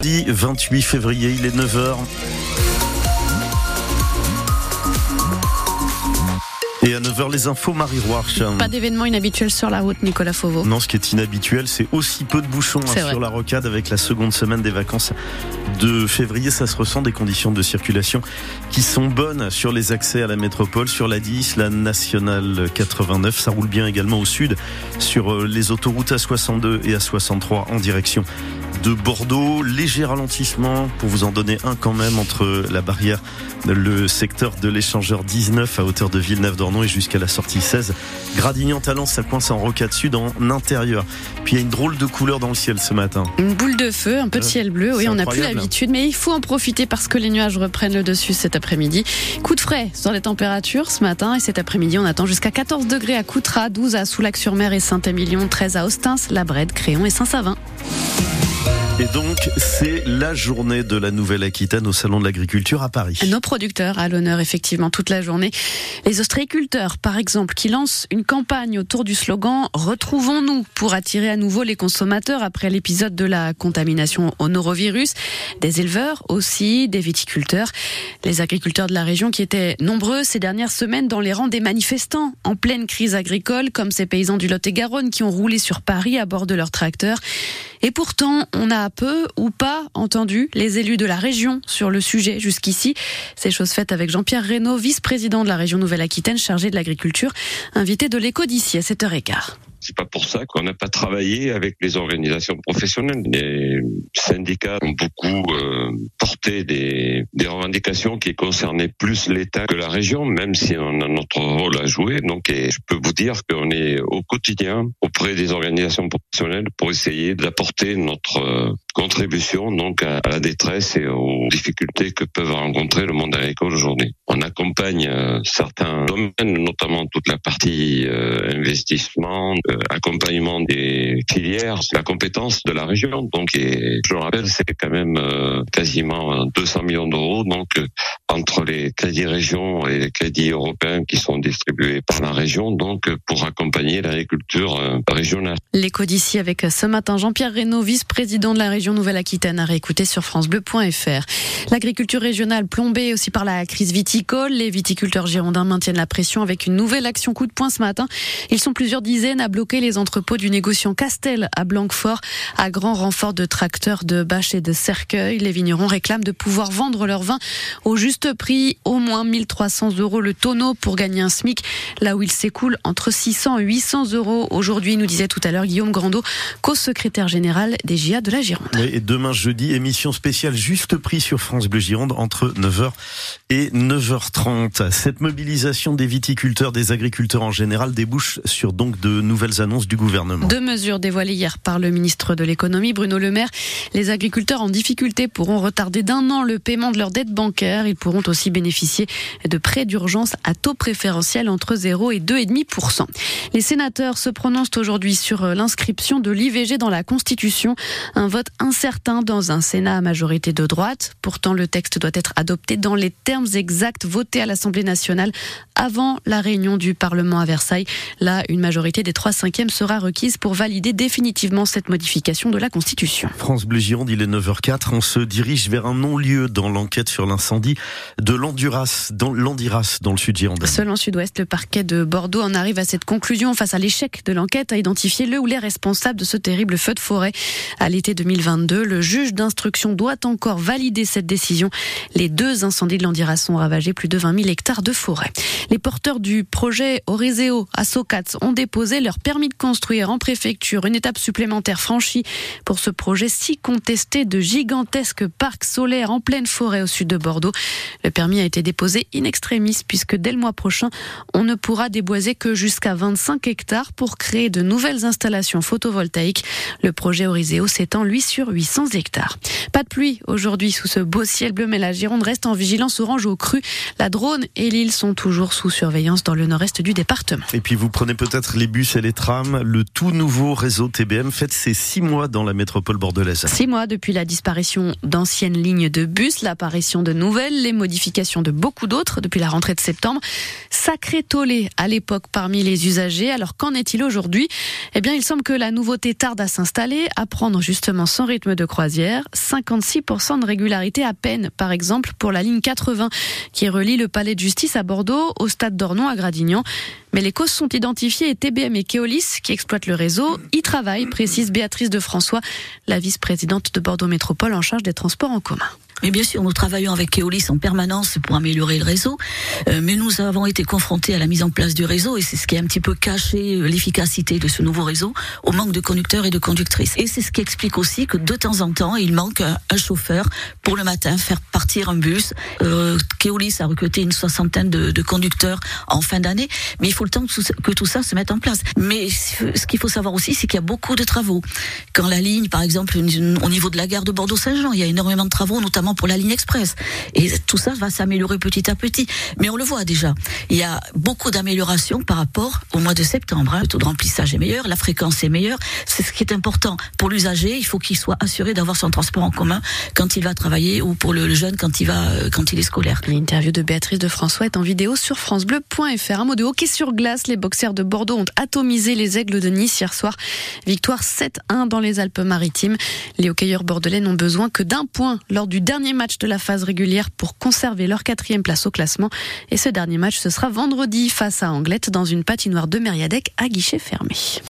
28 février, il est 9h. Et à 9h, les infos, Marie Roarch. Pas d'événement inhabituel sur la route, Nicolas Fauveau. Non, ce qui est inhabituel, c'est aussi peu de bouchons hein, sur la rocade avec la seconde semaine des vacances de février. Ça se ressent des conditions de circulation qui sont bonnes sur les accès à la métropole, sur la 10, la nationale 89. Ça roule bien également au sud sur euh, les autoroutes A62 et A63 en direction de Bordeaux. Léger ralentissement, pour vous en donner un quand même, entre la barrière, le secteur de l'échangeur 19 à hauteur de Villeneuve-d'Ornon et jusqu'à la sortie 16. Gradignan talent, ça coince en rocade sud en intérieur. Puis il y a une drôle de couleur dans le ciel ce matin. Une boule de feu, un peu de ciel bleu. Oui, on n'a plus l'habitude, mais il faut en profiter parce que les nuages reprennent le dessus cet après-midi. Coup de frais sur les températures ce matin et cet après-midi, on attend jusqu'à 14 degrés à Coutras, 12 à Soulac-sur-Mer et Saint-Émilion, 13 à Ostens, La Brède, Créon et Saint-Savin. Et donc, c'est la journée de la Nouvelle-Aquitaine au Salon de l'Agriculture à Paris. Nos producteurs à l'honneur, effectivement, toute la journée. Les ostréiculteurs, par exemple, qui lancent une campagne autour du slogan Retrouvons-nous pour attirer à nouveau les consommateurs après l'épisode de la contamination au norovirus. Des éleveurs aussi, des viticulteurs. Les agriculteurs de la région qui étaient nombreux ces dernières semaines dans les rangs des manifestants en pleine crise agricole, comme ces paysans du Lot-et-Garonne qui ont roulé sur Paris à bord de leurs tracteurs. Et pourtant, on a peu ou pas entendu les élus de la région sur le sujet jusqu'ici. C'est chose faite avec Jean-Pierre Reynaud, vice-président de la région Nouvelle-Aquitaine chargé de l'agriculture, invité de l'écho d'ici à 7h15. C'est pas pour ça qu'on n'a pas travaillé avec les organisations professionnelles. Les syndicats ont beaucoup euh, porté des, des, revendications qui concernaient plus l'État que la région, même si on a notre rôle à jouer. Donc, je peux vous dire qu'on est au quotidien auprès des organisations professionnelles pour essayer d'apporter notre contribution donc à, la détresse et aux difficultés que peuvent rencontrer le monde agricole aujourd'hui. On accompagne euh, certains domaines, notamment toute la partie euh, investissement, euh, accompagnement des filières, la compétence de la région. Donc, et, je le rappelle, c'est quand même quasiment 200 millions d'euros. Donc, entre les crédits régions et les crédits européens qui sont distribués par la région, donc pour accompagner l'agriculture régionale. L'écho d'ici avec ce matin Jean-Pierre Reynaud, vice-président de la région Nouvelle-Aquitaine à réécouter sur francebleu.fr. L'agriculture régionale plombée aussi par la crise viticole. Les viticulteurs girondins maintiennent la pression avec une nouvelle action coup de poing ce matin. Ils sont plusieurs dizaines à bloquer les entrepôts du négociant Castel à Blanquefort à grand renfort de tracteurs de bâches et de cercueils. Les vignerons réclament de pouvoir vendre leur vin au juste prix, au moins 1300 euros le tonneau pour gagner un SMIC, là où il s'écoule entre 600 et 800 euros. Aujourd'hui, nous disait tout à l'heure Guillaume Grandot, co-secrétaire général des GIA de la Gironde et demain jeudi, émission spéciale juste prix sur France Bleu Gironde entre 9h et 9h30. Cette mobilisation des viticulteurs, des agriculteurs en général débouche sur donc de nouvelles annonces du gouvernement. Deux mesures dévoilées hier par le ministre de l'économie Bruno Le Maire. Les agriculteurs en difficulté pourront retarder d'un an le paiement de leurs dettes bancaires. Ils pourront aussi bénéficier de prêts d'urgence à taux préférentiel entre 0 et 2,5%. Les sénateurs se prononcent aujourd'hui sur l'inscription de l'IVG dans la Constitution. Un vote incertain dans un Sénat à majorité de droite. Pourtant, le texte doit être adopté dans les termes exacts votés à l'Assemblée nationale avant la réunion du Parlement à Versailles. Là, une majorité des trois cinquièmes sera requise pour valider définitivement cette modification de la Constitution. France Bleu Gironde, il est 9h04. On se dirige vers un non-lieu dans l'enquête sur l'incendie de l'Andiras, dans l'Andiras, dans le sud Gironde. Selon Sud-Ouest, le parquet de Bordeaux en arrive à cette conclusion face à l'échec de l'enquête à identifier le ou les responsables de ce terrible feu de forêt à l'été 2022. Le juge d'instruction doit encore valider cette décision. Les deux incendies de l'Andiras ont ravagé plus de 20 000 hectares de forêt. Les porteurs du projet Orizeo à Socats ont déposé leur permis de construire en préfecture. Une étape supplémentaire franchie pour ce projet si contesté de gigantesques parcs solaires en pleine forêt au sud de Bordeaux. Le permis a été déposé in extremis puisque dès le mois prochain, on ne pourra déboiser que jusqu'à 25 hectares pour créer de nouvelles installations photovoltaïques. Le projet Orizeo s'étend lui sur 800 hectares. Pas de pluie aujourd'hui sous ce beau ciel bleu, mais la Gironde reste en vigilance orange au cru. La Drône et l'île sont toujours sous surveillance dans le nord-est du département. Et puis vous prenez peut-être les bus et les trams. Le tout nouveau réseau TBM fête ses six mois dans la métropole bordelaise. Six mois depuis la disparition d'anciennes lignes de bus, l'apparition de nouvelles, les modifications de beaucoup d'autres depuis la rentrée de septembre. Sacré tollé à l'époque parmi les usagers. Alors qu'en est-il aujourd'hui? Eh bien, il semble que la nouveauté tarde à s'installer, à prendre justement sans rythme de croisière, 56% de régularité à peine, par exemple pour la ligne 80 qui relie le palais de justice à Bordeaux au stade d'Ornon à Gradignan. Mais les causes sont identifiées et TBM et Keolis, qui exploitent le réseau, y travaillent, précise Béatrice de François, la vice-présidente de Bordeaux Métropole en charge des transports en commun. Mais bien sûr, nous travaillons avec Keolis en permanence pour améliorer le réseau, euh, mais nous avons été confrontés à la mise en place du réseau et c'est ce qui a un petit peu caché euh, l'efficacité de ce nouveau réseau au manque de conducteurs et de conductrices. Et c'est ce qui explique aussi que de temps en temps, il manque un, chauffeur pour le matin faire partir un bus. Euh, Keolis a recruté une soixantaine de conducteurs en fin d'année, mais il faut le temps que tout ça se mette en place. Mais ce qu'il faut savoir aussi, c'est qu'il y a beaucoup de travaux. Quand la ligne, par exemple, au niveau de la gare de Bordeaux-Saint-Jean, il y a énormément de travaux, notamment pour la ligne express. Et tout ça va s'améliorer petit à petit. Mais on le voit déjà. Il y a beaucoup d'améliorations par rapport au mois de septembre. Hein. Le taux de remplissage est meilleur, la fréquence est meilleure. C'est ce qui est important pour l'usager. Il faut qu'il soit assuré d'avoir son transport en commun quand il va travailler ou pour le jeune quand il va euh, quand il est scolaire. L'interview de Béatrice de François est en vidéo sur francebleu.fr. Un mot de hockey sur glace. Les boxeurs de Bordeaux ont atomisé les aigles de Nice hier soir. Victoire 7-1 dans les Alpes-Maritimes. Les hockeyeurs bordelais n'ont besoin que d'un point lors du dernier dernier match de la phase régulière pour conserver leur quatrième place au classement. Et ce dernier match, ce sera vendredi face à Anglette dans une patinoire de Mériadec à guichet fermé.